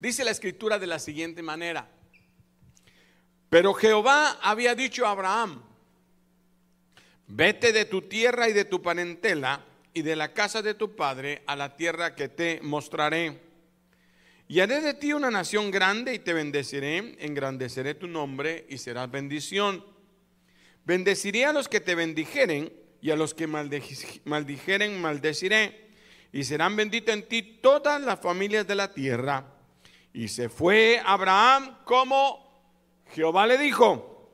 Dice la escritura de la siguiente manera. Pero Jehová había dicho a Abraham, vete de tu tierra y de tu parentela y de la casa de tu padre a la tierra que te mostraré. Y haré de ti una nación grande y te bendeciré, engrandeceré tu nombre y serás bendición. Bendeciré a los que te bendijeren y a los que maldijeren maldeciré. Y serán benditas en ti todas las familias de la tierra. Y se fue Abraham como Jehová le dijo.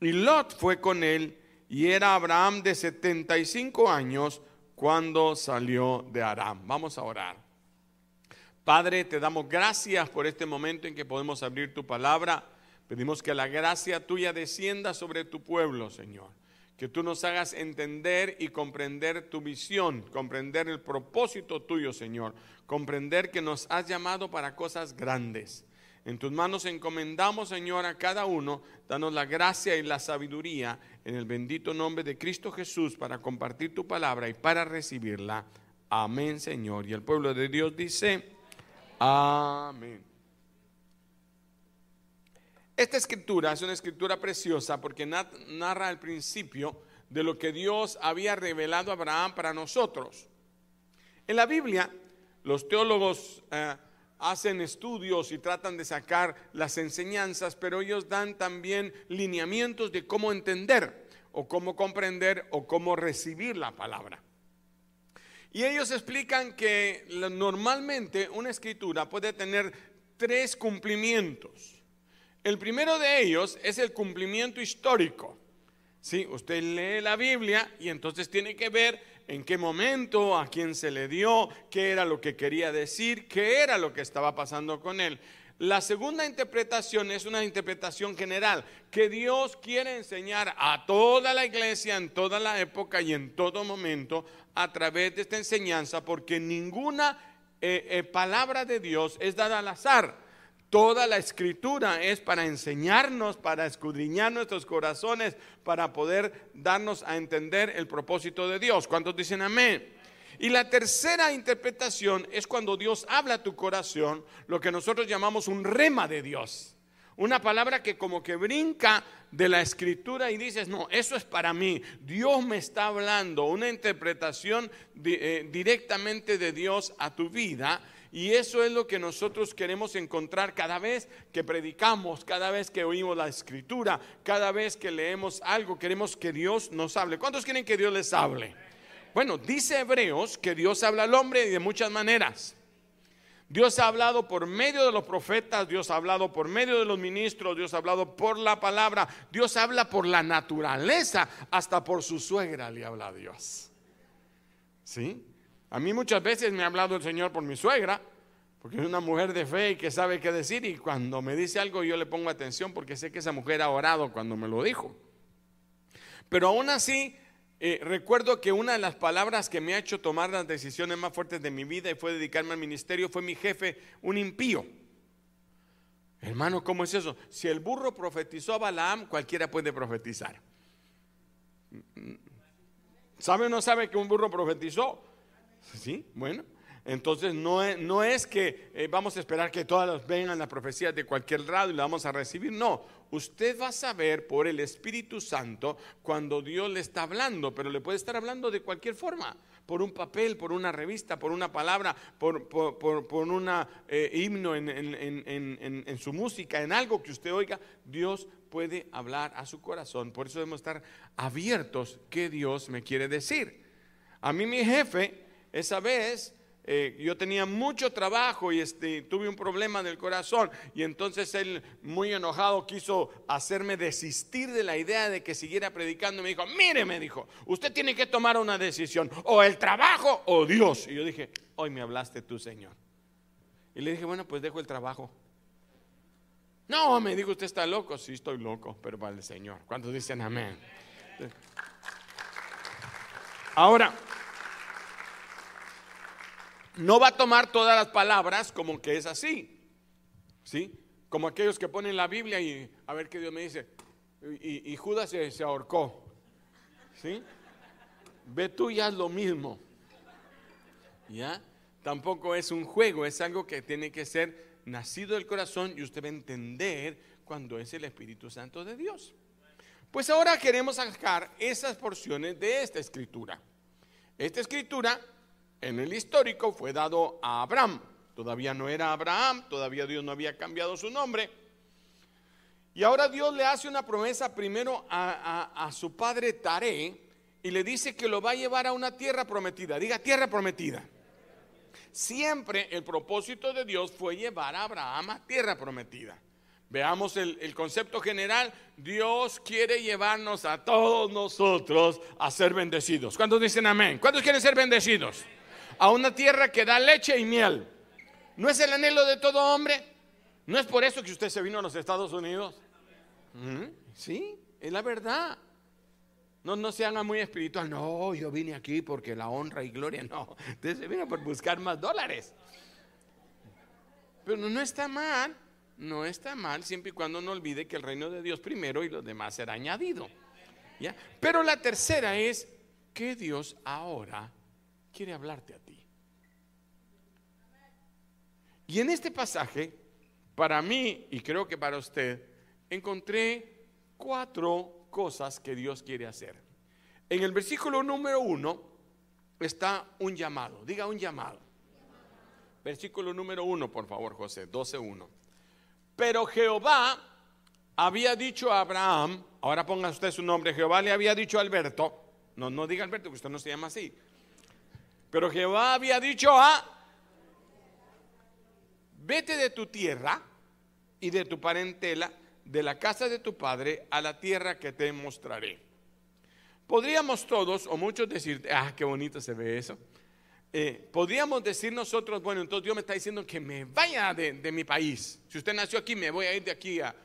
Y Lot fue con él. Y era Abraham de 75 años cuando salió de Aram. Vamos a orar. Padre, te damos gracias por este momento en que podemos abrir tu palabra. Pedimos que la gracia tuya descienda sobre tu pueblo, Señor. Que tú nos hagas entender y comprender tu visión, comprender el propósito tuyo, Señor. Comprender que nos has llamado para cosas grandes. En tus manos encomendamos, Señor, a cada uno. Danos la gracia y la sabiduría en el bendito nombre de Cristo Jesús para compartir tu palabra y para recibirla. Amén, Señor. Y el pueblo de Dios dice, amén. Esta escritura es una escritura preciosa porque narra el principio de lo que Dios había revelado a Abraham para nosotros. En la Biblia, los teólogos eh, hacen estudios y tratan de sacar las enseñanzas, pero ellos dan también lineamientos de cómo entender o cómo comprender o cómo recibir la palabra. Y ellos explican que normalmente una escritura puede tener tres cumplimientos. El primero de ellos es el cumplimiento histórico. Sí, usted lee la Biblia y entonces tiene que ver en qué momento, a quién se le dio, qué era lo que quería decir, qué era lo que estaba pasando con él. La segunda interpretación es una interpretación general, que Dios quiere enseñar a toda la iglesia en toda la época y en todo momento a través de esta enseñanza, porque ninguna eh, eh, palabra de Dios es dada al azar. Toda la escritura es para enseñarnos, para escudriñar nuestros corazones, para poder darnos a entender el propósito de Dios. ¿Cuántos dicen amén? Y la tercera interpretación es cuando Dios habla a tu corazón, lo que nosotros llamamos un rema de Dios. Una palabra que como que brinca de la escritura y dices, no, eso es para mí. Dios me está hablando, una interpretación eh, directamente de Dios a tu vida y eso es lo que nosotros queremos encontrar cada vez que predicamos, cada vez que oímos la escritura, cada vez que leemos algo, queremos que Dios nos hable. ¿Cuántos quieren que Dios les hable? Bueno, dice Hebreos que Dios habla al hombre de muchas maneras. Dios ha hablado por medio de los profetas, Dios ha hablado por medio de los ministros, Dios ha hablado por la palabra, Dios habla por la naturaleza, hasta por su suegra le habla a Dios. ¿Sí? A mí muchas veces me ha hablado el Señor por mi suegra, porque es una mujer de fe y que sabe qué decir, y cuando me dice algo yo le pongo atención porque sé que esa mujer ha orado cuando me lo dijo. Pero aún así, eh, recuerdo que una de las palabras que me ha hecho tomar las decisiones más fuertes de mi vida y fue dedicarme al ministerio fue mi jefe, un impío. Hermano, ¿cómo es eso? Si el burro profetizó a Balaam, cualquiera puede profetizar. ¿Sabe o no sabe que un burro profetizó? ¿Sí? Bueno, entonces no es, que eh, vamos a esperar que todas vengan las profecías de cualquier lado y la vamos a recibir. No, usted va a saber por el Espíritu Santo cuando Dios le está hablando, pero le puede estar hablando de cualquier forma. Por un papel, por una revista, por una palabra, por, por, un eh, himno en, en su música, en algo que usted oiga, Dios puede hablar a su corazón. Por eso debemos estar abiertos qué Dios me quiere decir. A mí mi jefe esa vez eh, yo tenía mucho trabajo y este, tuve un problema del corazón y entonces él muy enojado quiso hacerme desistir de la idea de que siguiera predicando. Me dijo, mire, me dijo, usted tiene que tomar una decisión, o el trabajo o Dios. Y yo dije, hoy me hablaste tú, Señor. Y le dije, bueno, pues dejo el trabajo. No, me dijo, usted está loco. Sí, estoy loco, pero vale, Señor. ¿Cuántos dicen amén? Ahora, no va a tomar todas las palabras como que es así. ¿Sí? Como aquellos que ponen la Biblia y a ver qué Dios me dice. Y, Judas se, se, ahorcó. ¿Sí? Ve tú ya es lo mismo. ¿Ya? Tampoco es un juego, es algo que tiene que ser nacido del corazón y usted va a entender cuando es el Espíritu Santo de Dios. Pues ahora queremos sacar esas porciones de esta escritura. Esta escritura en el histórico fue dado a Abraham. Todavía no era Abraham, todavía Dios no había cambiado su nombre. Y ahora Dios le hace una promesa primero a, su padre Taré y le dice que lo va a llevar a una tierra prometida. Diga tierra prometida. Siempre el propósito de Dios fue llevar a Abraham a tierra prometida. Veamos el, el, concepto general. Dios quiere llevarnos a todos nosotros a ser bendecidos. ¿Cuántos dicen amén? ¿Cuántos quieren ser bendecidos? A una tierra que da leche y miel. ¿No es el anhelo de todo hombre? ¿No es por eso que usted se vino a los Estados Unidos? ¿Mm? Sí, es la verdad. No, no se haga muy espiritual. No, yo vine aquí porque la honra y gloria. No, usted se vino por buscar más dólares. Pero no está mal no está mal siempre y cuando no olvide que el reino de Dios primero y los demás será añadido. ¿ya? Pero la tercera es que Dios ahora quiere hablarte a ti. Y en este pasaje, para mí y creo que para usted, encontré cuatro cosas que Dios quiere hacer. En el versículo número uno está un llamado. Diga un llamado. Versículo número uno, por favor, José, 12.1. Pero Jehová había dicho a Abraham, ahora ponga usted su nombre, Jehová le había dicho a Alberto, no, no diga Alberto, que usted no se llama así. Pero Jehová había dicho a, vete de tu tierra y de tu parentela, de la casa de tu padre, a la tierra que te mostraré. Podríamos todos o muchos decir, ah, qué bonito se ve eso. Eh, podríamos decir nosotros, bueno, entonces Dios me está diciendo que me vaya de, mi país. Si usted nació aquí, me voy a ir de aquí a,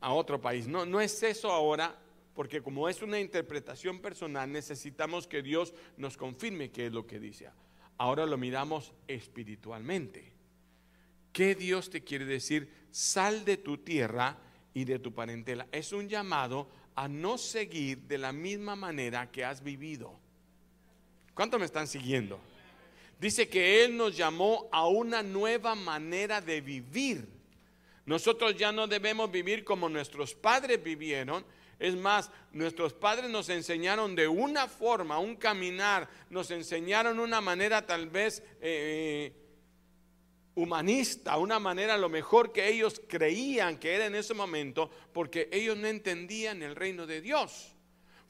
a otro país. No, no es eso ahora, porque como es una interpretación personal, necesitamos que Dios nos confirme qué es lo que dice. Ahora lo miramos espiritualmente. ¿Qué Dios te quiere decir? Sal de tu tierra y de tu parentela. Es un llamado a no seguir de la misma manera que has vivido. ¿Cuánto me están siguiendo? Dice que Él nos llamó a una nueva manera de vivir. Nosotros ya no debemos vivir como nuestros padres vivieron. Es más, nuestros padres nos enseñaron de una forma, un caminar, nos enseñaron una manera tal vez eh, humanista, una manera lo mejor que ellos creían que era en ese momento, porque ellos no entendían el reino de Dios.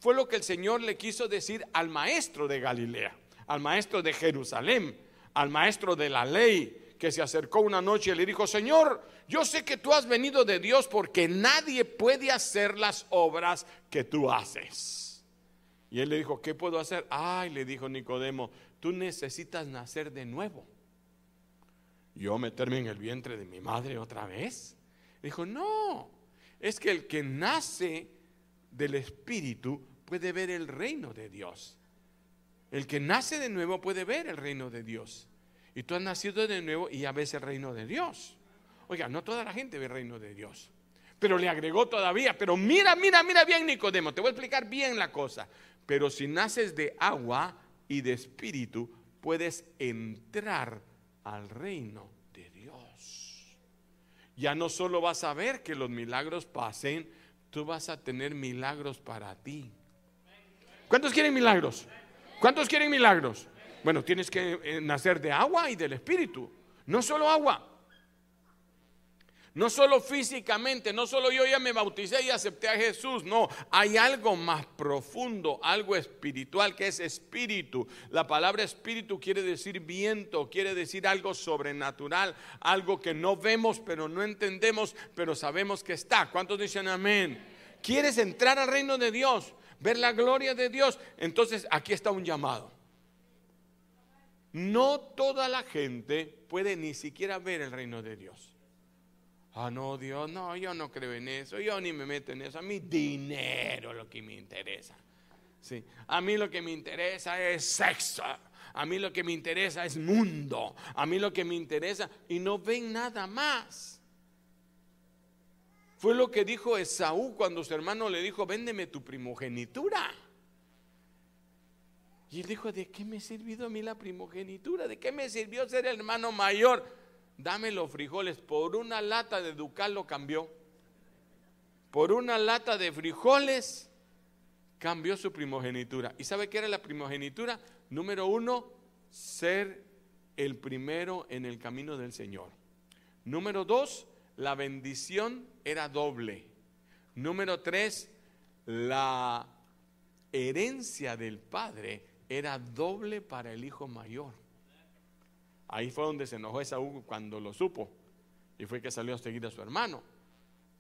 Fue lo que el Señor le quiso decir al maestro de Galilea al maestro de Jerusalén, al maestro de la ley, que se acercó una noche y le dijo, Señor, yo sé que tú has venido de Dios porque nadie puede hacer las obras que tú haces. Y él le dijo, ¿qué puedo hacer? Ay, le dijo Nicodemo, tú necesitas nacer de nuevo. Yo meterme en el vientre de mi madre otra vez. Dijo, no, es que el que nace del Espíritu puede ver el reino de Dios. El que nace de nuevo puede ver el reino de Dios. Y tú has nacido de nuevo y ya ves el reino de Dios. Oiga, no toda la gente ve el reino de Dios. Pero le agregó todavía, pero mira, mira, mira bien Nicodemo, te voy a explicar bien la cosa. Pero si naces de agua y de espíritu, puedes entrar al reino de Dios. Ya no solo vas a ver que los milagros pasen, tú vas a tener milagros para ti. ¿Cuántos quieren milagros? ¿Cuántos quieren milagros? Bueno, tienes que eh, nacer de agua y del Espíritu. No solo agua. No solo físicamente, no solo yo ya me bauticé y acepté a Jesús, no, hay algo más profundo, algo espiritual que es espíritu. La palabra espíritu quiere decir viento, quiere decir algo sobrenatural, algo que no vemos pero no entendemos, pero sabemos que está. ¿Cuántos dicen amén? ¿Quieres entrar al reino de Dios? ver la gloria de Dios. Entonces aquí está un llamado. No toda la gente puede ni siquiera ver el reino de Dios. Ah, no, Dios, no, yo no creo en eso, yo ni me meto en eso. A mí dinero lo que me interesa. Sí. A mí lo que me interesa es sexo. A mí lo que me interesa es mundo. A mí lo que me interesa y no ven nada más. Fue lo que dijo Esaú cuando su hermano le dijo, véndeme tu primogenitura. Y él dijo, ¿de qué me ha servido a mí la primogenitura? ¿De qué me sirvió ser el hermano mayor? dame los frijoles. Por una lata de ducal lo cambió. Por una lata de frijoles cambió su primogenitura. ¿Y sabe qué era la primogenitura? Número uno, ser el primero en el camino del Señor. Número dos, la bendición era doble. Número tres, la herencia del padre era doble para el hijo mayor. Ahí fue donde se enojó Esaú cuando lo supo y fue que salió a seguir a su hermano.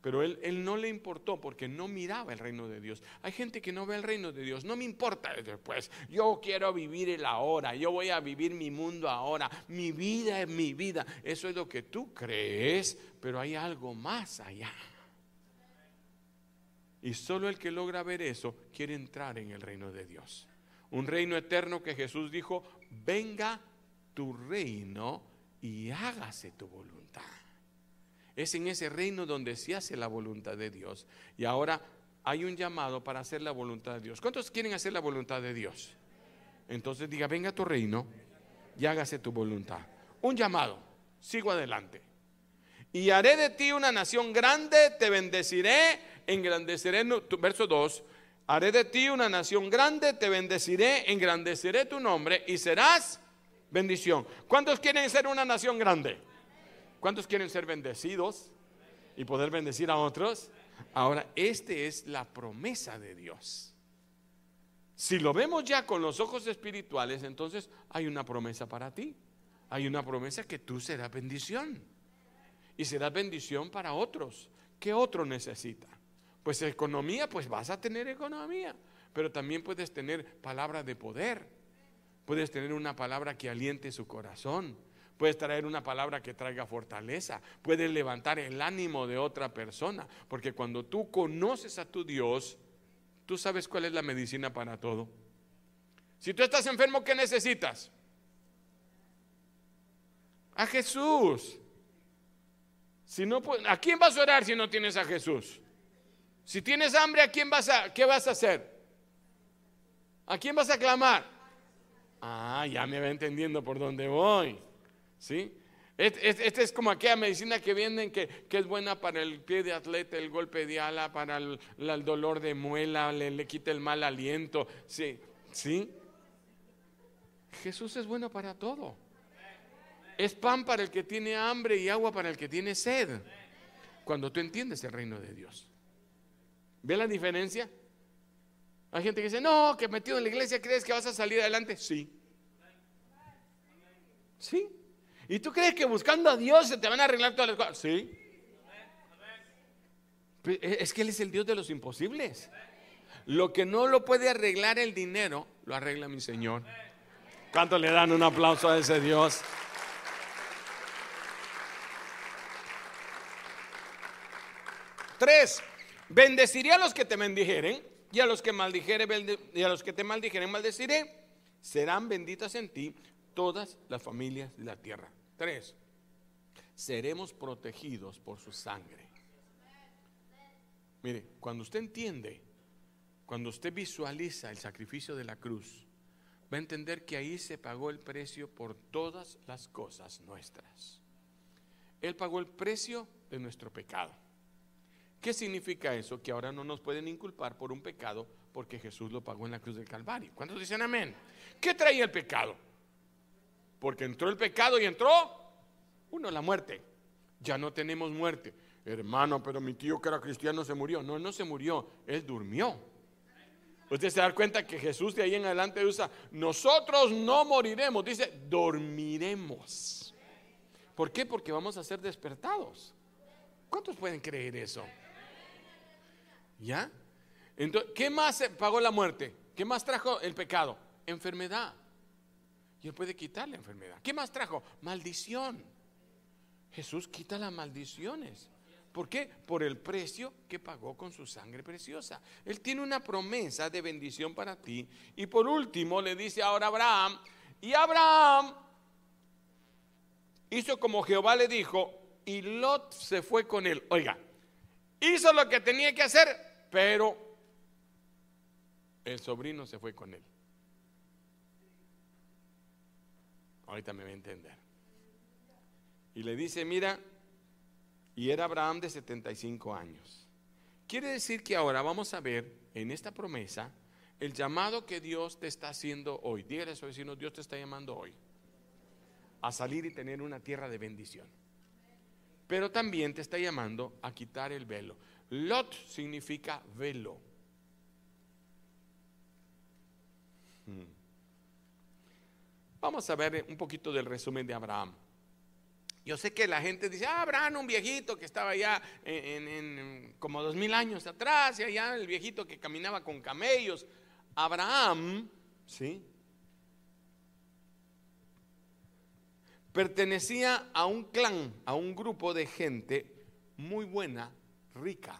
Pero él, él, no le importó porque no miraba el reino de Dios. Hay gente que no ve el reino de Dios. No me importa después. Yo quiero vivir el ahora. Yo voy a vivir mi mundo ahora. Mi vida es mi vida. Eso es lo que tú crees. Pero hay algo más allá. Y solo el que logra ver eso quiere entrar en el reino de Dios. Un reino eterno que Jesús dijo, venga tu reino y hágase tu voluntad. Es en ese reino donde se hace la voluntad de Dios. Y ahora hay un llamado para hacer la voluntad de Dios. ¿Cuántos quieren hacer la voluntad de Dios? Entonces diga, venga tu reino y hágase tu voluntad. Un llamado, sigo adelante. Y haré de ti una nación grande, te bendeciré, engrandeceré, verso 2, haré de ti una nación grande, te bendeciré, engrandeceré tu nombre y serás bendición. ¿Cuántos quieren ser una nación grande? ¿Cuántos quieren ser bendecidos y poder bendecir a otros? Ahora, esta es la promesa de Dios. Si lo vemos ya con los ojos espirituales, entonces hay una promesa para ti. Hay una promesa que tú serás bendición. Y serás bendición para otros. ¿Qué otro necesita? Pues economía, pues vas a tener economía. Pero también puedes tener palabra de poder. Puedes tener una palabra que aliente su corazón Puedes traer una palabra que traiga fortaleza. Puedes levantar el ánimo de otra persona. Porque cuando tú conoces a tu Dios, tú sabes cuál es la medicina para todo. Si tú estás enfermo, ¿qué necesitas? A Jesús. Si no, ¿A quién vas a orar si no tienes a Jesús? Si tienes hambre, ¿a quién vas a, qué vas a hacer? ¿A quién vas a clamar? Ah, ya me va entendiendo por dónde voy. ¿Sí? Esta es como aquella medicina que venden que, es buena para el pie de atleta, el golpe de ala, para el, dolor de muela, le, quita el mal aliento. Sí, ¿sí? Jesús es bueno para todo. Es pan para el que tiene hambre y agua para el que tiene sed. Cuando tú entiendes el reino de Dios. ¿Ve la diferencia? Hay gente que dice, no, que metido en la iglesia crees que vas a salir adelante. Sí. Sí. ¿Y tú crees que buscando a Dios se te van a arreglar todas las cosas? Sí. Es que Él es el Dios de los imposibles. Lo que no lo puede arreglar el dinero, lo arregla mi Señor. ¿Cuánto le dan un aplauso a ese Dios? Tres, bendeciré a los que te bendijeren y a los que maldijeren y a los que te maldijeren maldeciré. Serán benditas en ti todas las familias de la tierra. Tres, seremos protegidos por su sangre. Mire, cuando usted entiende, cuando usted visualiza el sacrificio de la cruz, va a entender que ahí se pagó el precio por todas las cosas nuestras. Él pagó el precio de nuestro pecado. ¿Qué significa eso? Que ahora no nos pueden inculpar por un pecado porque Jesús lo pagó en la cruz del Calvario. ¿Cuántos dicen amén? ¿Qué traía el pecado? Porque entró el pecado y entró, uno, la muerte. Ya no tenemos muerte. Hermano, pero mi tío que era cristiano se murió. No, no se murió, él durmió. Usted se da cuenta que Jesús de ahí en adelante usa, nosotros no moriremos, dice, dormiremos. ¿Por qué? Porque vamos a ser despertados. ¿Cuántos pueden creer eso? ¿Ya? Entonces, ¿qué más pagó la muerte? ¿Qué más trajo el pecado? Enfermedad. Y Él puede quitar la enfermedad. ¿Qué más trajo? Maldición. Jesús quita las maldiciones. ¿Por qué? Por el precio que pagó con su sangre preciosa. Él tiene una promesa de bendición para ti. Y por último le dice ahora Abraham, y Abraham hizo como Jehová le dijo, y Lot se fue con él. Oiga, hizo lo que tenía que hacer, pero el sobrino se fue con él. Ahorita me va a entender. Y le dice, mira, y era Abraham de 75 años. Quiere decir que ahora vamos a ver en esta promesa el llamado que Dios te está haciendo hoy. Dígale a su vecino, Dios te está llamando hoy a salir y tener una tierra de bendición. Pero también te está llamando a quitar el velo. Lot significa velo. Hmm. Vamos a ver un poquito del resumen de Abraham. Yo sé que la gente dice, ah, Abraham, un viejito que estaba ya en, como dos mil años atrás, y allá el viejito que caminaba con camellos. Abraham, ¿sí? Pertenecía a un clan, a un grupo de gente muy buena, rica.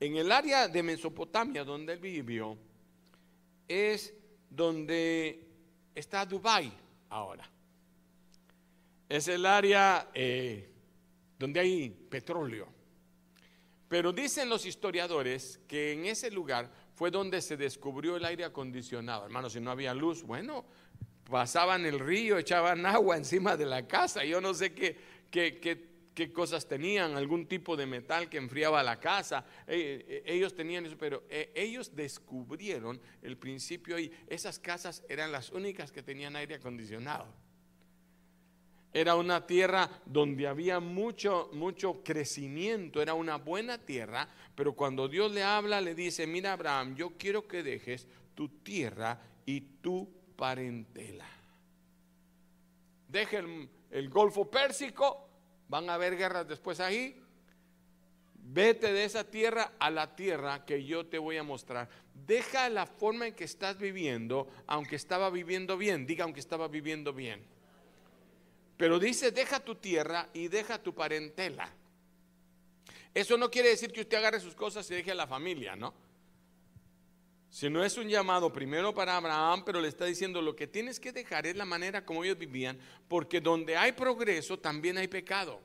En el área de Mesopotamia donde él vivió, es donde está Dubái ahora. Es el área eh, donde hay petróleo. Pero dicen los historiadores que en ese lugar fue donde se descubrió el aire acondicionado. Hermano, si no había luz, bueno, pasaban el río, echaban agua encima de la casa. Yo no sé qué, qué, cosas tenían, algún tipo de metal que enfriaba la casa. Eh, eh, ellos tenían eso, pero ellos descubrieron el principio ahí. Esas casas eran las únicas que tenían aire acondicionado. Era una tierra donde había mucho, mucho crecimiento, era una buena tierra, pero cuando Dios le habla, le dice, mira Abraham, yo quiero que dejes tu tierra y tu parentela. Deja el, el Golfo Pérsico, van a haber guerras después ahí. Vete de esa tierra a la tierra que yo te voy a mostrar. Deja la forma en que estás viviendo, aunque estaba viviendo bien. Diga, aunque estaba viviendo bien pero dice, deja tu tierra y deja tu parentela. Eso no quiere decir que usted agarre sus cosas y deje a la familia, ¿no? Si no es un llamado primero para Abraham, pero le está diciendo lo que tienes que dejar es la manera como ellos vivían, porque donde hay progreso también hay pecado.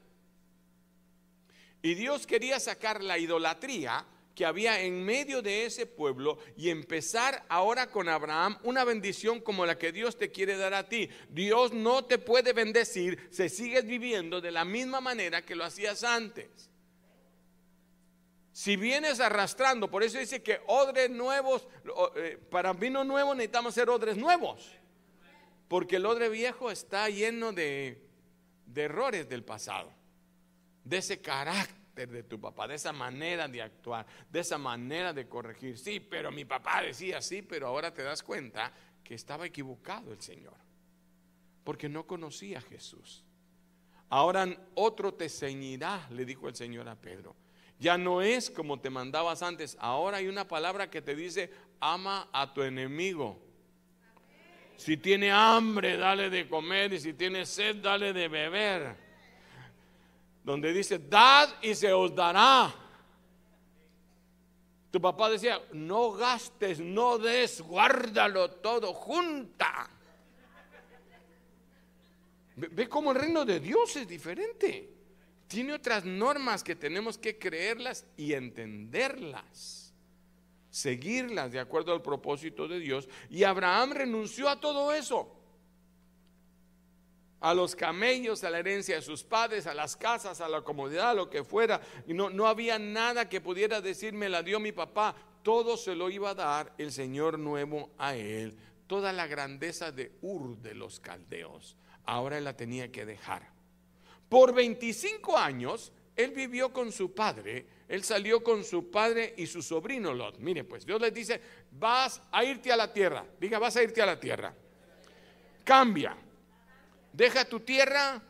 Y Dios quería sacar la idolatría que había en medio de ese pueblo y empezar ahora con Abraham una bendición como la que Dios te quiere dar a ti. Dios no te puede bendecir si sigues viviendo de la misma manera que lo hacías antes. Si vienes arrastrando, por eso dice que odres nuevos, eh, para vino nuevo necesitamos ser odres nuevos. Porque el odre viejo está lleno de, de errores del pasado, de ese carácter de tu papá, de esa manera de actuar, de esa manera de corregir. Sí, pero mi papá decía sí, pero ahora te das cuenta que estaba equivocado el Señor, porque no conocía a Jesús. Ahora otro te ceñirá, le dijo el Señor a Pedro. Ya no es como te mandabas antes, ahora hay una palabra que te dice, ama a tu enemigo. Si tiene hambre, dale de comer y si tiene sed, dale de beber donde dice, dad y se os dará. Tu papá decía, no gastes, no des, guárdalo todo, junta. Ve cómo el reino de Dios es diferente. Tiene otras normas que tenemos que creerlas y entenderlas. Seguirlas de acuerdo al propósito de Dios. Y Abraham renunció a todo eso a los camellos, a la herencia de sus padres, a las casas, a la comodidad, a lo que fuera. Y no, no había nada que pudiera decir, me la dio mi papá. Todo se lo iba a dar el Señor nuevo a él. Toda la grandeza de Ur de los caldeos. Ahora él la tenía que dejar. Por 25 años, él vivió con su padre. Él salió con su padre y su sobrino Lot. Mire, pues Dios les dice, vas a irte a la tierra. Diga, vas a irte a la tierra. Cambia Deja tu tierra,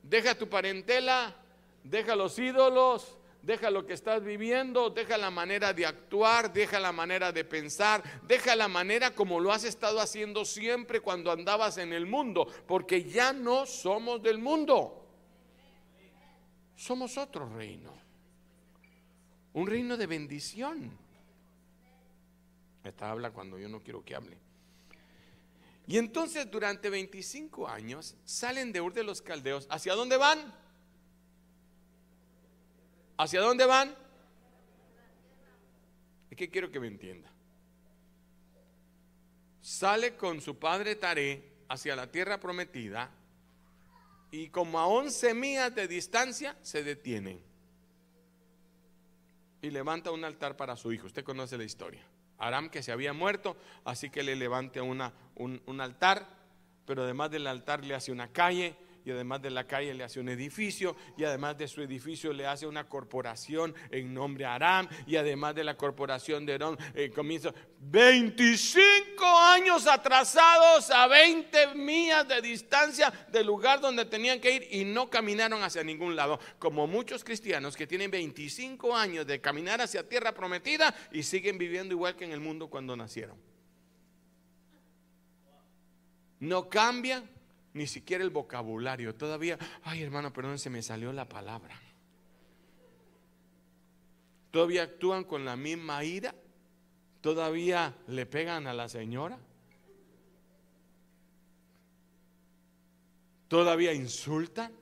deja tu parentela, deja los ídolos, deja lo que estás viviendo, deja la manera de actuar, deja la manera de pensar, deja la manera como lo has estado haciendo siempre cuando andabas en el mundo, porque ya no somos del mundo. Somos otro reino. Un reino de bendición. Esta habla cuando yo no quiero que hable. Y entonces durante 25 años salen de Ur de los Caldeos. ¿Hacia dónde van? ¿Hacia dónde van? Es que quiero que me entienda. Sale con su padre Taré hacia la tierra prometida y como a 11 millas de distancia se detienen. Y levanta un altar para su hijo. Usted conoce la historia. Aram que se había muerto, así que le levanta una, un, un altar, pero además del altar le hace una calle y además de la calle le hace un edificio y además de su edificio le hace una corporación en nombre Aram y además de la corporación de Aram eh, comienza 25 años atrasados a 20 millas de distancia del lugar donde tenían que ir y no caminaron hacia ningún lado, como muchos cristianos que tienen 25 años de caminar hacia tierra prometida y siguen viviendo igual que en el mundo cuando nacieron. No cambian, ni siquiera el vocabulario. Todavía, ay hermano, perdón, se me salió la palabra. Todavía actúan con la misma ira. Todavía le pegan a la señora. Todavía insultan.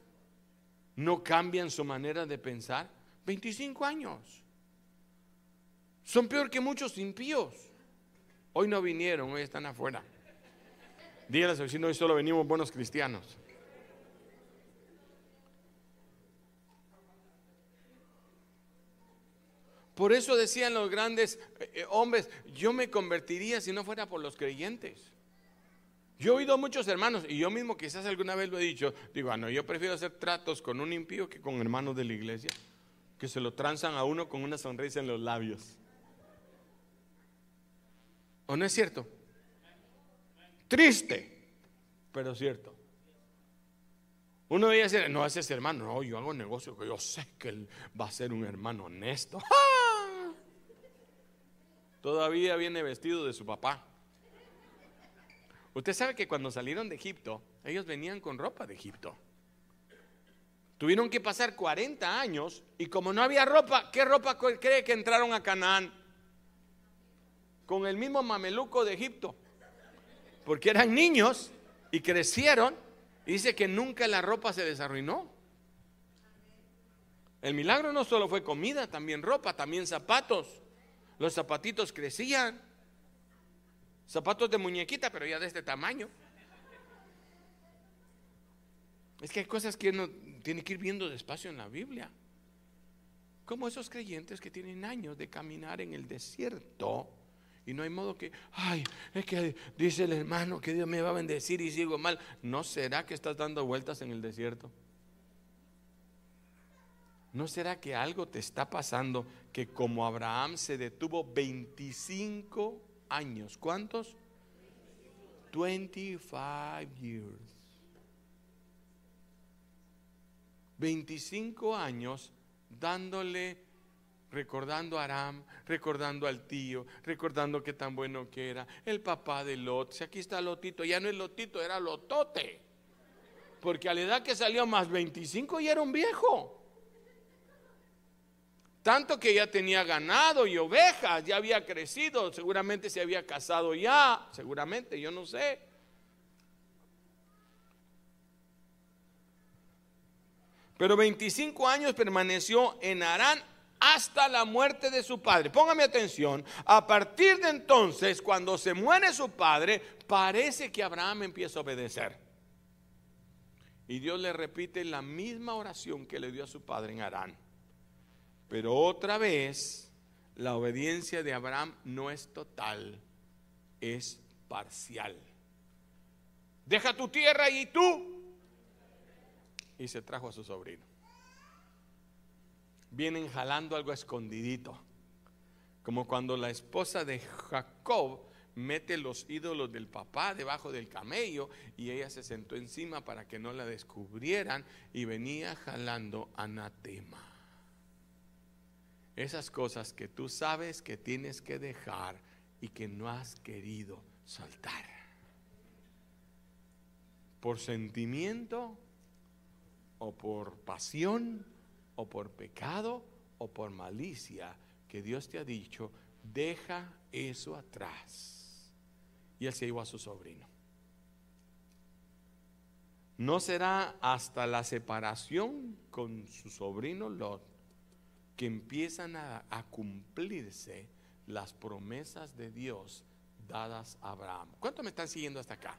No cambian su manera de pensar. 25 años. Son peor que muchos impíos. Hoy no vinieron, hoy están afuera. Dígale a su vecino, hoy solo venimos buenos cristianos. Por eso decían los grandes eh, eh, hombres, yo me convertiría si no fuera por los creyentes. Yo he oído a muchos hermanos, y yo mismo quizás alguna vez lo he dicho, digo, ah, no, yo prefiero hacer tratos con un impío que con hermanos de la iglesia, que se lo transan a uno con una sonrisa en los labios. ¿O no es cierto? Triste, pero cierto. Uno veía decir, no, ese es hermano, no, yo hago negocio que yo sé que él va a ser un hermano honesto. Todavía viene vestido de su papá. Usted sabe que cuando salieron de Egipto, ellos venían con ropa de Egipto. Tuvieron que pasar 40 años y como no había ropa, ¿qué ropa cree que entraron a Canaán? Con el mismo mameluco de Egipto porque eran niños y crecieron. Y dice que nunca la ropa se desarruinó. El milagro no solo fue comida, también ropa, también zapatos. Los zapatitos crecían. Zapatos de muñequita, pero ya de este tamaño. Es que hay cosas que uno tiene que ir viendo despacio en la Biblia. Como esos creyentes que tienen años de caminar en el desierto y no hay modo que, ay, es que dice el hermano que Dios me va a bendecir y sigo mal. ¿No será que estás dando vueltas en el desierto? ¿No será que algo te está pasando que como Abraham se detuvo 25 años? ¿Cuántos? 25 years. 25 años dándole recordando a Aram, recordando al tío, recordando qué tan bueno que era, el papá de Lot. Si aquí está Lotito, ya no es Lotito, era Lotote. Porque a la edad que salió más 25 ya era un viejo. Tanto que ya tenía ganado y ovejas, ya había crecido, seguramente se había casado ya, seguramente, yo no sé. Pero 25 años permaneció en Arán hasta la muerte de su padre. Póngame atención, a partir de entonces, cuando se muere su padre, parece que Abraham empieza a obedecer. Y Dios le repite la misma oración que le dio a su padre en Arán. Pero otra vez, la obediencia de Abraham no es total, es parcial. Deja tu tierra y tú. Y se trajo a su sobrino vienen jalando algo escondidito. Como cuando la esposa de Jacob mete los ídolos del papá debajo del camello y ella se sentó encima para que no la descubrieran y venía jalando anatema. Esas cosas que tú sabes que tienes que dejar y que no has querido soltar. Por sentimiento o por pasión o por pecado o por malicia que Dios te ha dicho, deja eso atrás. Y él se llevó a su sobrino. No será hasta la separación con su sobrino Lot que empiezan a, a, cumplirse las promesas de Dios dadas a Abraham. ¿Cuánto me están siguiendo hasta acá?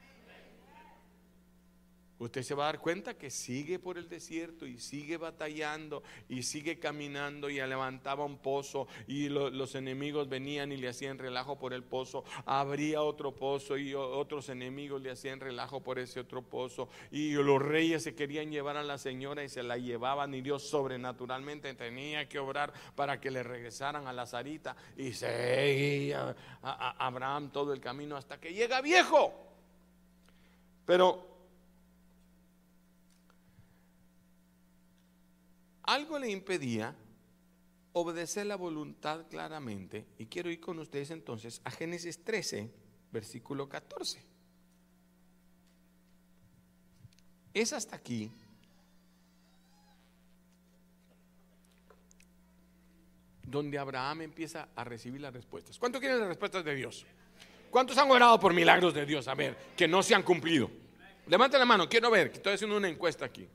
Usted se va a dar cuenta que sigue por el desierto y sigue batallando y sigue caminando y levantaba un pozo y los enemigos venían y le hacían relajo por el pozo, abría otro pozo y otros enemigos le hacían relajo por ese otro pozo. Y los reyes se querían llevar a la señora y se la llevaban y Dios sobrenaturalmente tenía que obrar para que le regresaran a la zarita y seguía a Abraham todo el camino hasta que llega viejo. Pero algo le impedía obedecer la voluntad claramente. Y quiero ir con ustedes entonces a Génesis 13, versículo 14. Es hasta aquí donde Abraham empieza a recibir las respuestas. ¿Cuántos quieren las respuestas de Dios? ¿Cuántos han orado por milagros de Dios? A ver, que no se han cumplido. Levanten la mano, quiero ver, que estoy haciendo una encuesta aquí.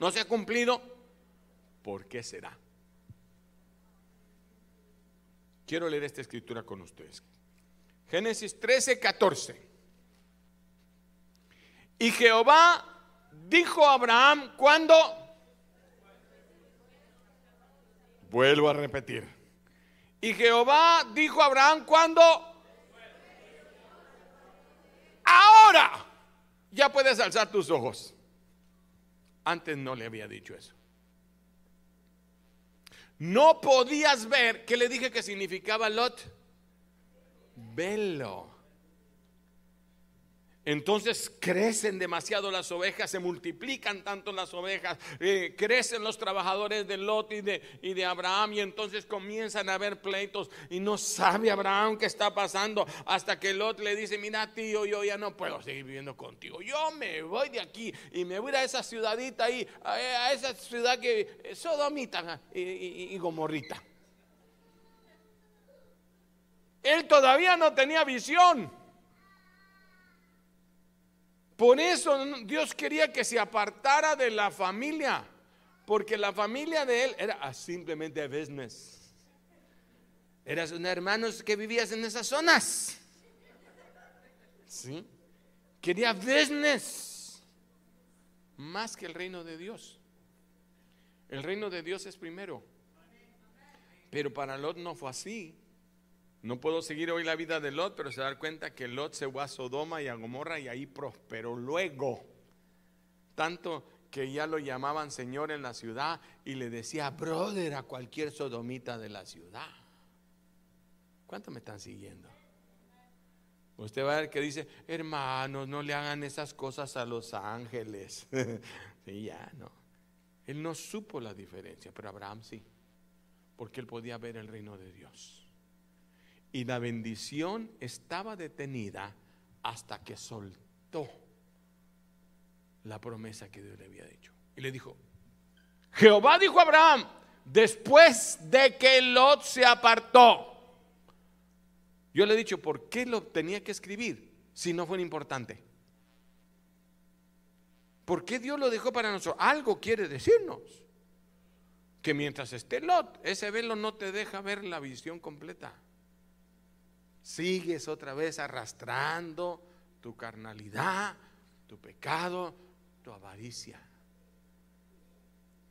¿No se ha cumplido? ¿Por qué será? Quiero leer esta escritura con ustedes. Génesis 13, 14. Y Jehová dijo a Abraham cuando... Vuelvo a repetir. Y Jehová dijo a Abraham cuando... Ahora ya puedes alzar tus ojos. Antes no le había dicho eso. No podías ver, ¿qué le dije que significaba Lot? Velo. Entonces crecen demasiado las ovejas, se multiplican tanto las ovejas, eh, crecen los trabajadores de Lot y de, Abraham y entonces comienzan a haber pleitos y no sabe Abraham qué está pasando hasta que Lot le dice, mira tío, yo ya no puedo seguir viviendo contigo, yo me voy de aquí y me voy a esa ciudadita ahí, a, esa ciudad que es sodomita y gomorrita. Él todavía no tenía visión. Por eso Dios quería que se apartara de la familia, porque la familia de él era simplemente business. Eras un hermano que vivías en esas zonas. ¿Sí? Quería business más que el reino de Dios. El reino de Dios es primero. Pero para Lot no fue así. No puedo seguir hoy la vida de Lot, pero se da cuenta que Lot se fue a Sodoma y a Gomorra y ahí prosperó luego. Tanto que ya lo llamaban Señor en la ciudad y le decía brother a cualquier sodomita de la ciudad. ¿Cuánto me están siguiendo? Usted va a ver que dice, hermanos, no le hagan esas cosas a los ángeles. sí, ya, no. Él no supo la diferencia, pero Abraham sí, porque él podía ver el reino de Dios. Y la bendición estaba detenida hasta que soltó la promesa que Dios le había dicho. Y le dijo, Jehová dijo a Abraham, después de que Lot se apartó. Yo le he dicho, ¿por qué lo tenía que escribir si no fue importante? ¿Por qué Dios lo dejó para nosotros? Algo quiere decirnos. Que mientras esté Lot, ese velo no te deja ver la visión completa sigues otra vez arrastrando tu carnalidad, tu pecado, tu avaricia.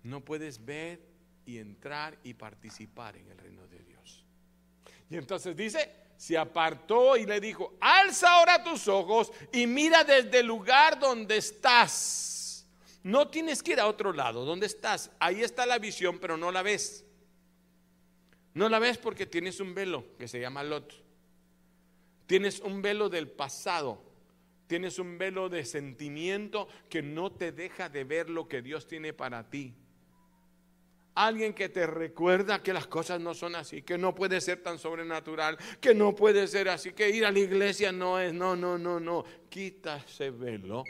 No puedes ver y entrar y participar en el reino de Dios. Y entonces dice, se apartó y le dijo, alza ahora tus ojos y mira desde el lugar donde estás. No tienes que ir a otro lado, donde estás. Ahí está la visión, pero no la ves. No la ves porque tienes un velo que se llama Lot. Tienes un velo del pasado. Tienes un velo de sentimiento que no te deja de ver lo que Dios tiene para ti. Alguien que te recuerda que las cosas no son así, que no puede ser tan sobrenatural, que no puede ser así, que ir a la iglesia no es, no, no, no, no. Quita ese velo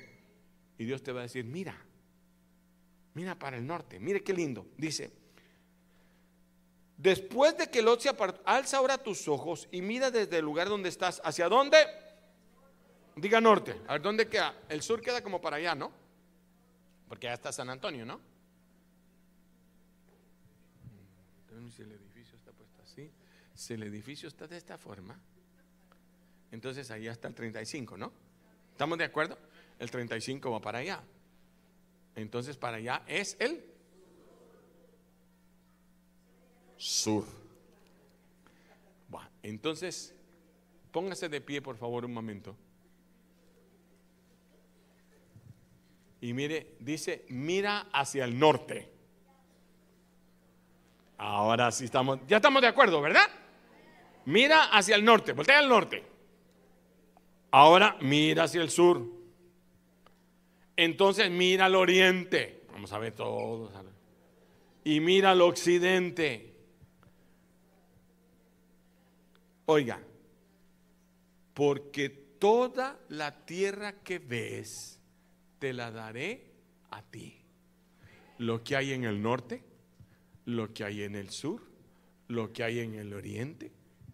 y Dios te va a decir, mira, mira para el norte, mire qué lindo. Dice, Después de que Lot se apartó, alza ahora tus ojos y mira desde el lugar donde estás. ¿Hacia dónde? Diga norte. A ver, ¿dónde queda? El sur queda como para allá, ¿no? Porque allá está San Antonio, ¿no? Si el edificio está puesto así, si el edificio está de esta forma, entonces allá está el 35, ¿no? ¿Estamos de acuerdo? el 35 va para allá. Entonces para allá es el sur. Bueno, entonces, póngase de pie por favor un momento. Y mire, dice, mira hacia el norte. Ahora sí estamos, ya estamos de acuerdo, ¿verdad? Mira hacia el norte, voltea al norte. Ahora mira hacia el sur. Entonces mira al oriente. Vamos a ver todos. Y mira al occidente. Oiga, porque toda la tierra que ves, te la daré a ti. Lo que hay en el norte, lo que hay en el sur, lo que hay en el oriente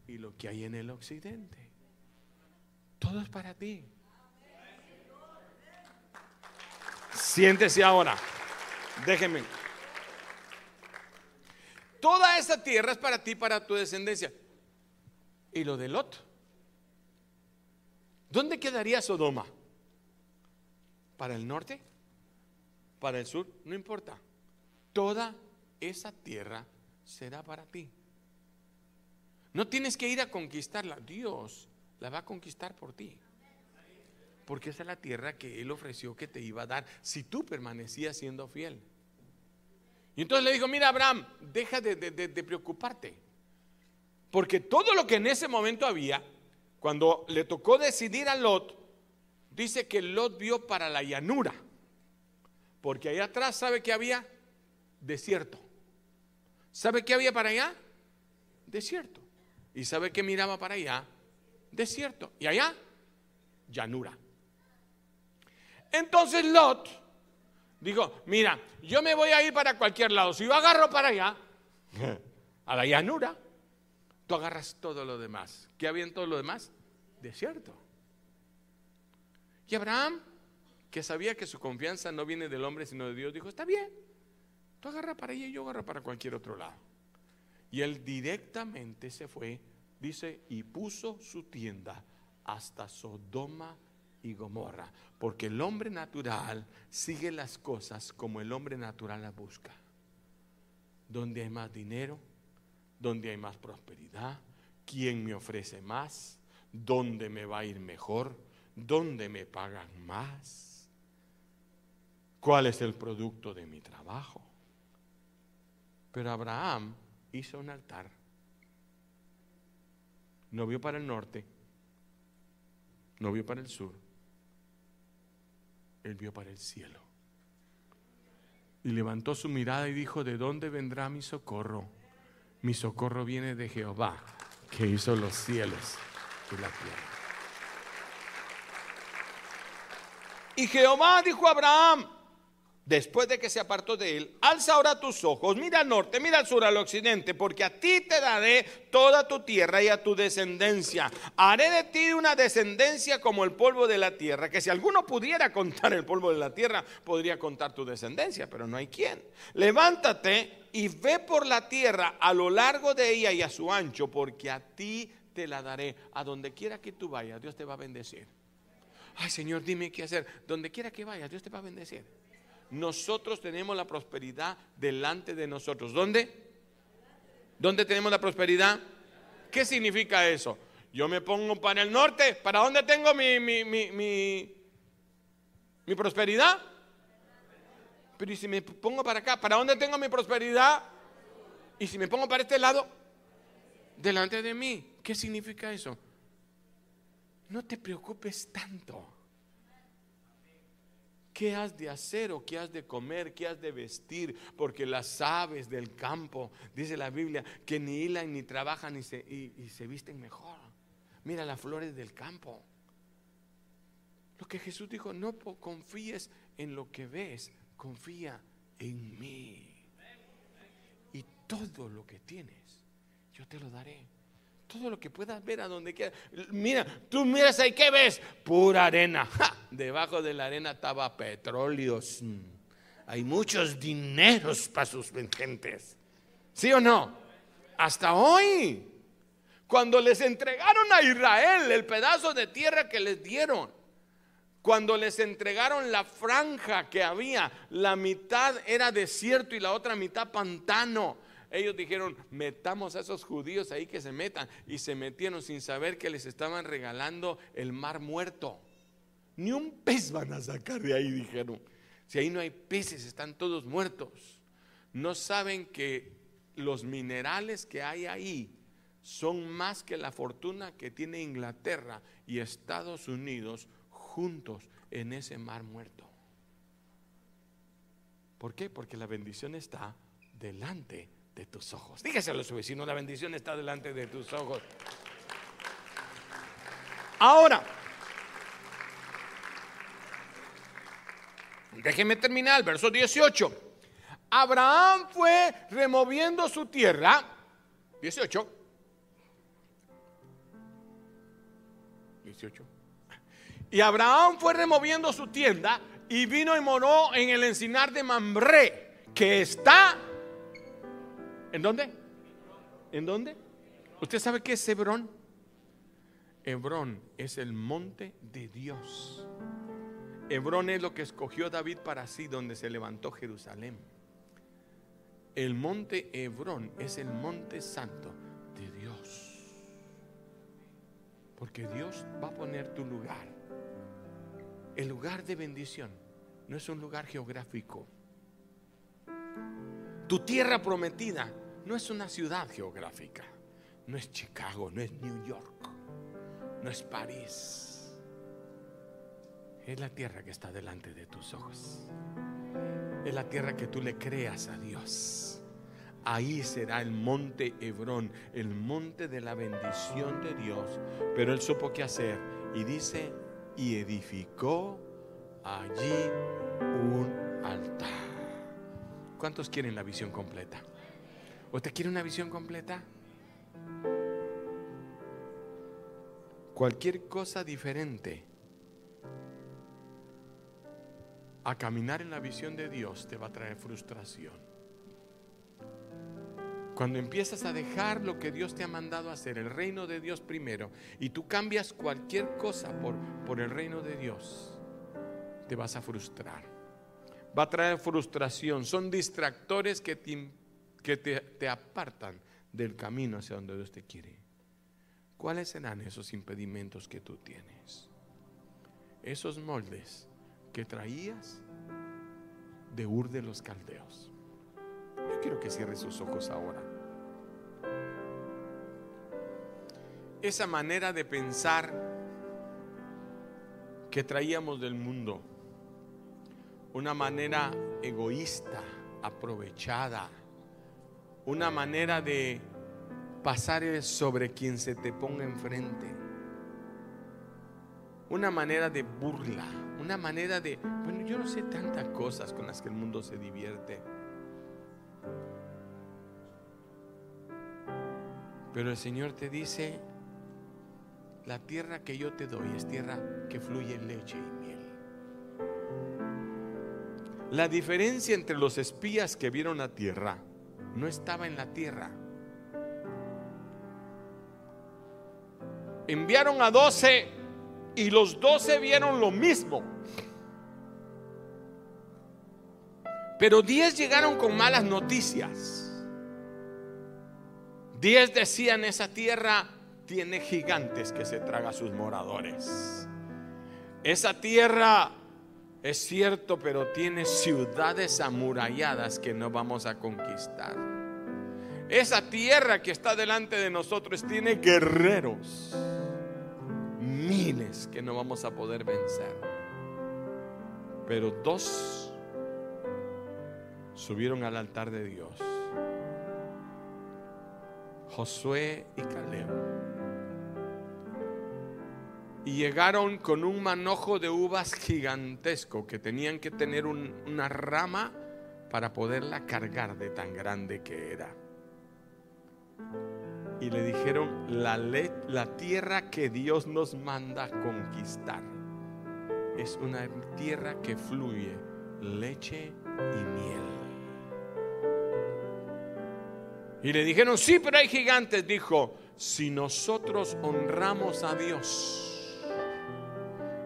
y lo que hay en el occidente. Todo es para ti. Siéntese ahora. Déjeme. Toda esa tierra es para ti, para tu descendencia. ¿Y lo de Lot? ¿Dónde quedaría Sodoma? ¿Para el norte? ¿Para el sur? No importa. Toda esa tierra será para ti. No tienes que ir a conquistarla. Dios la va a conquistar por ti. Porque esa es la tierra que Él ofreció que te iba a dar si tú permanecías siendo fiel. Y entonces le dijo, mira Abraham, deja de, de preocuparte. Porque todo lo que en ese momento había, cuando le tocó decidir a Lot, dice que Lot vio para la llanura. Porque allá atrás, ¿sabe que había? Desierto. ¿Sabe qué había para allá? Desierto. ¿Y sabe qué miraba para allá? Desierto. ¿Y allá? Llanura. Entonces Lot dijo, mira, yo me voy a ir para cualquier lado. Si yo agarro para allá, a la llanura, tú agarras todo lo demás. ¿Qué había en todo lo demás? Desierto. Y Abraham, que sabía que su confianza no viene del hombre sino de Dios, dijo, está bien, tú agarra para allá y yo agarro para cualquier otro lado. Y él directamente se fue, dice, y puso su tienda hasta Sodoma y Gomorra, porque el hombre natural sigue las cosas como el hombre natural las busca. Donde hay más dinero, donde hay más prosperidad, quién me ofrece más, dónde me va a ir mejor, dónde me pagan más, cuál es el producto de mi trabajo. Pero Abraham hizo un altar. No vio para el norte, no vio para el sur, él vio para el cielo. Y levantó su mirada y dijo, ¿de dónde vendrá mi socorro? Mi socorro viene de Jehová, que hizo los cielos y la tierra. Y Jehová dijo a Abraham, después de que se apartó de él, alza ahora tus ojos, mira al norte, mira al sur, al occidente, porque a ti te daré toda tu tierra y a tu descendencia. Haré de ti una descendencia como el polvo de la tierra, que si alguno pudiera contar el polvo de la tierra, podría contar tu descendencia, pero no hay quien. Levántate y ve por la tierra a lo largo de ella y a su ancho, porque a ti te la daré. A donde quiera que tú vayas, Dios te va a bendecir. Ay Señor, dime qué hacer. Donde quiera que vayas, Dios te va a bendecir nosotros tenemos la prosperidad delante de nosotros. ¿Dónde? ¿Dónde tenemos la prosperidad? ¿Qué significa eso? Yo me pongo para el norte, ¿para dónde tengo mi, mi, mi, mi, prosperidad? Pero ¿y si me pongo para acá? ¿Para dónde tengo mi prosperidad? Y si me pongo para este lado, delante de mí, ¿qué significa eso? No te preocupes tanto. ¿Qué has de hacer o qué has de comer, qué has de vestir? Porque las aves del campo, dice la Biblia, que ni hilan ni trabajan y se, y se visten mejor. Mira las flores del campo. Lo que Jesús dijo, no confíes en lo que ves, confía en mí. Y todo lo que tienes, yo te lo daré. Todo lo que puedas ver a donde quieras. Mira, tú miras ahí, ¿qué ves? Pura arena. Debajo de la arena estaba petróleos. Mm. Hay muchos dineros para sus gentes. ¿Sí o no? Hasta hoy. Cuando les entregaron a Israel el pedazo de tierra que les dieron. Cuando les entregaron la franja que había, la mitad era desierto y la otra mitad pantano. Ellos dijeron, metamos a esos judíos ahí que se metan. Y se metieron sin saber que les estaban regalando el mar muerto. Ni un pez van a sacar de ahí, dijeron. Si ahí no hay peces, están todos muertos. No saben que los minerales que hay ahí son más que la fortuna que tiene Inglaterra y Estados Unidos juntos en ese mar muerto. ¿Por qué? Porque la bendición está delante de tus ojos. Dígaselo a su vecino, la bendición está delante de tus ojos. Ahora, déjeme terminar, verso 18. Abraham fue removiendo su tierra, 18, 18. Y Abraham fue removiendo su tienda y vino y moró en el encinar de Mambré, que está... ¿En dónde? ¿En dónde? ¿Usted sabe qué es Hebrón? Hebrón es el monte de Dios. Hebrón es lo que escogió David para sí, donde se levantó Jerusalén. El monte Hebrón es el monte santo de Dios. Porque Dios va a poner tu lugar. El lugar de bendición no es un lugar geográfico. Tu tierra prometida no es una ciudad geográfica. No es Chicago, no es New York, no es París. Es la tierra que está delante de tus ojos. Es la tierra que tú le creas a Dios. Ahí será el monte Hebrón, el monte de la bendición de Dios. Pero él supo qué hacer. Y dice, y edificó allí un altar. ¿Cuántos quieren la visión completa? ¿Usted quiere una visión completa? Cualquier cosa diferente a caminar en la visión de Dios te va a traer frustración. Cuando empiezas a dejar lo que Dios te ha mandado a hacer, el reino de Dios primero, y tú cambias cualquier cosa por, por el reino de Dios, te vas a frustrar. Va a traer frustración. Son distractores que te, que te, te apartan del camino hacia donde Dios te quiere. ¿Cuáles serán esos impedimentos que tú tienes? Esos moldes que traías de Ur de los Caldeos. Quiero que cierre sus ojos ahora. esa manera de pensar que traíamos del mundo, una manera egoísta, aprovechada, una manera de pasar sobre quien se te ponga enfrente, una manera de burla, una manera de, bueno, yo no sé tantas cosas con las que el mundo se divierte. Pero el Señor te dice, la tierra que yo te doy es tierra que fluye leche y miel. La diferencia entre los espías que vieron la tierra no estaba en la tierra. Enviaron a doce y los doce vieron lo mismo. Pero diez llegaron con malas noticias. Diez decían esa tierra tiene gigantes que se traga a sus moradores. Esa tierra es cierto, pero tiene ciudades amuralladas que no vamos a conquistar. Esa tierra que está delante de nosotros tiene guerreros, miles que no vamos a poder vencer. Pero dos subieron al altar de Dios. Josué y Caleb y llegaron con un manojo de uvas gigantesco que tenían que tener una rama para poderla cargar de tan grande que era. Y le dijeron, la, la tierra que Dios nos manda conquistar es una tierra que fluye leche y miel. Y le dijeron, sí, pero hay gigantes. Dijo, si nosotros honramos a Dios,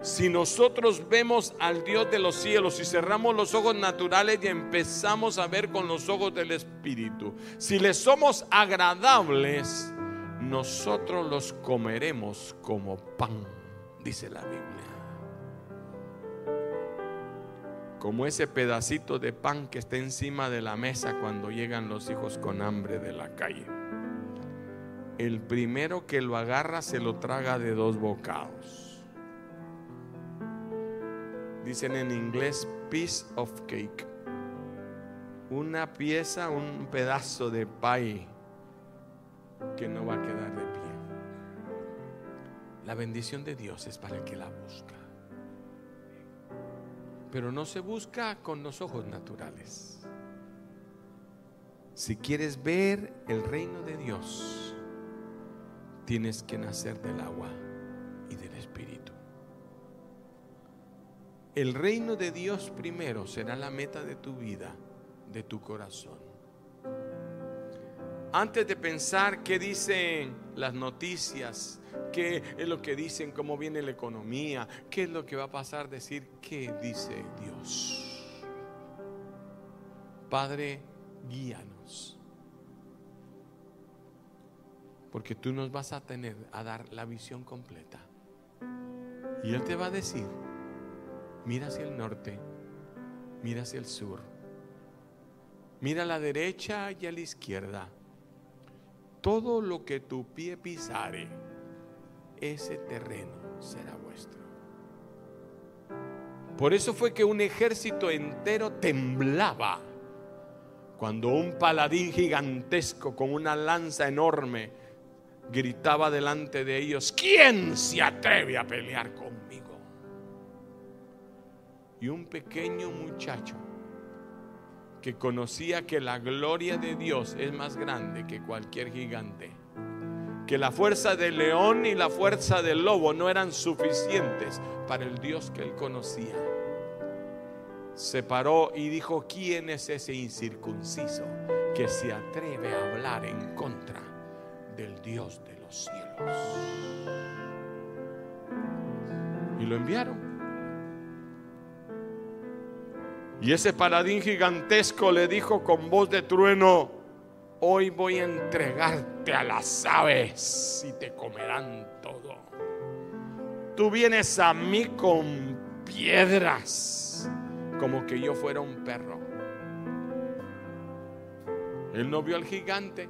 Si nosotros vemos al Dios de los cielos y cerramos los ojos naturales y empezamos a ver con los ojos del Espíritu, si le somos agradables, nosotros los comeremos como pan, dice la Biblia. Como ese pedacito de pan que está encima de la mesa cuando llegan los hijos con hambre de la calle. El primero que lo agarra se lo traga de dos bocados. Dicen en inglés piece of cake. Una pieza, un pedazo de pay que no va a quedar de pie. La bendición de Dios es para el que la busca. Pero no se busca con los ojos naturales. Si quieres ver el reino de Dios, tienes que nacer del agua y del Espíritu. El reino de Dios primero será la meta de tu vida, de tu corazón antes de pensar qué dicen las noticias, qué es lo que dicen, cómo viene la economía, qué es lo que va a pasar, decir qué dice Dios. Padre, guíanos. Porque tú nos vas a tener a dar la visión completa. Y Él te va a decir, mira hacia el norte, mira hacia el sur, mira a la derecha y a la izquierda todo lo que tu pie pisare, ese terreno será vuestro. Por eso fue que un ejército entero temblaba cuando un paladín gigantesco con una lanza enorme gritaba delante de ellos, ¿quién se atreve a pelear conmigo? Y un pequeño muchacho que conocía que la gloria de Dios es más grande que cualquier gigante. Que la fuerza del león y la fuerza del lobo no eran suficientes para el Dios que él conocía. Se paró y dijo, ¿quién es ese incircunciso que se atreve a hablar en contra del Dios de los cielos? Y lo enviaron. Y ese paladín gigantesco le dijo con voz de trueno, hoy voy a entregarte a las aves y te comerán todo. Tú vienes a mí con piedras, como que yo fuera un perro. Él no vio al gigante,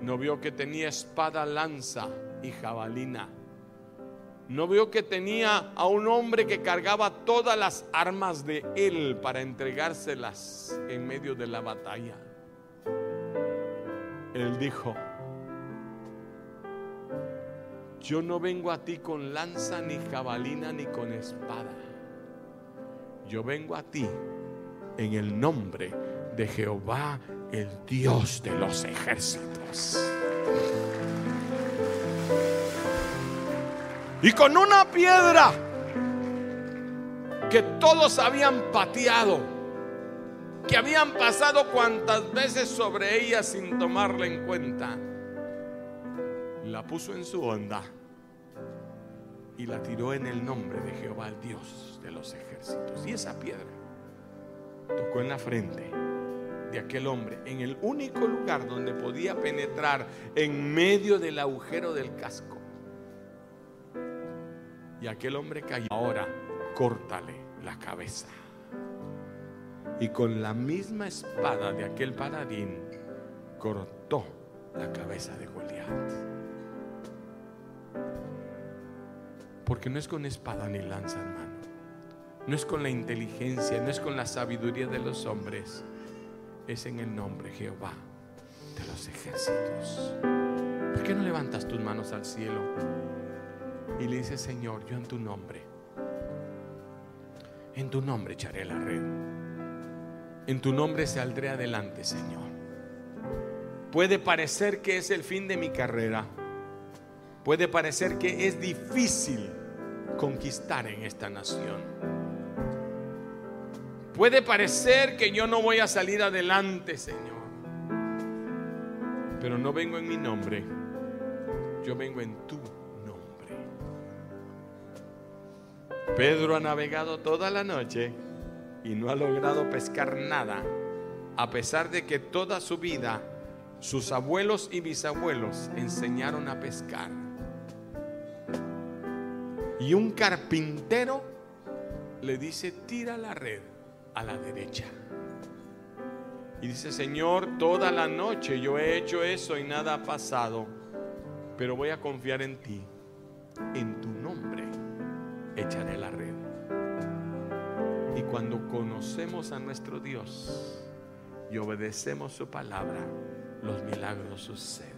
no vio que tenía espada, lanza y jabalina no vio que tenía a un hombre que cargaba todas las armas de él para entregárselas en medio de la batalla. Él dijo, yo no vengo a ti con lanza, ni jabalina, ni con espada. Yo vengo a ti en el nombre de Jehová, el Dios de los ejércitos. Y con una piedra que todos habían pateado, que habían pasado cuantas veces sobre ella sin tomarla en cuenta, la puso en su onda y la tiró en el nombre de Jehová, el Dios de los ejércitos. Y esa piedra tocó en la frente de aquel hombre, en el único lugar donde podía penetrar en medio del agujero del casco. Y aquel hombre cayó. Ahora, córtale la cabeza. Y con la misma espada de aquel paladín, cortó la cabeza de Goliat. Porque no es con espada ni lanza, hermano. No es con la inteligencia, no es con la sabiduría de los hombres. Es en el nombre Jehová de los ejércitos. ¿Por qué no levantas tus manos al cielo? y le dice, Señor, yo en tu nombre, en tu nombre echaré la red. En tu nombre saldré adelante, Señor. Puede parecer que es el fin de mi carrera. Puede parecer que es difícil conquistar en esta nación. Puede parecer que yo no voy a salir adelante, Señor. Pero no vengo en mi nombre. Yo vengo en tu Pedro ha navegado toda la noche y no ha logrado pescar nada, a pesar de que toda su vida sus abuelos y bisabuelos enseñaron a pescar. Y un carpintero le dice, tira la red a la derecha. Y dice, Señor, toda la noche yo he hecho eso y nada ha pasado, pero voy a confiar en ti. En tu nombre echaré la red. Y cuando conocemos a nuestro Dios y obedecemos su palabra, los milagros suceden.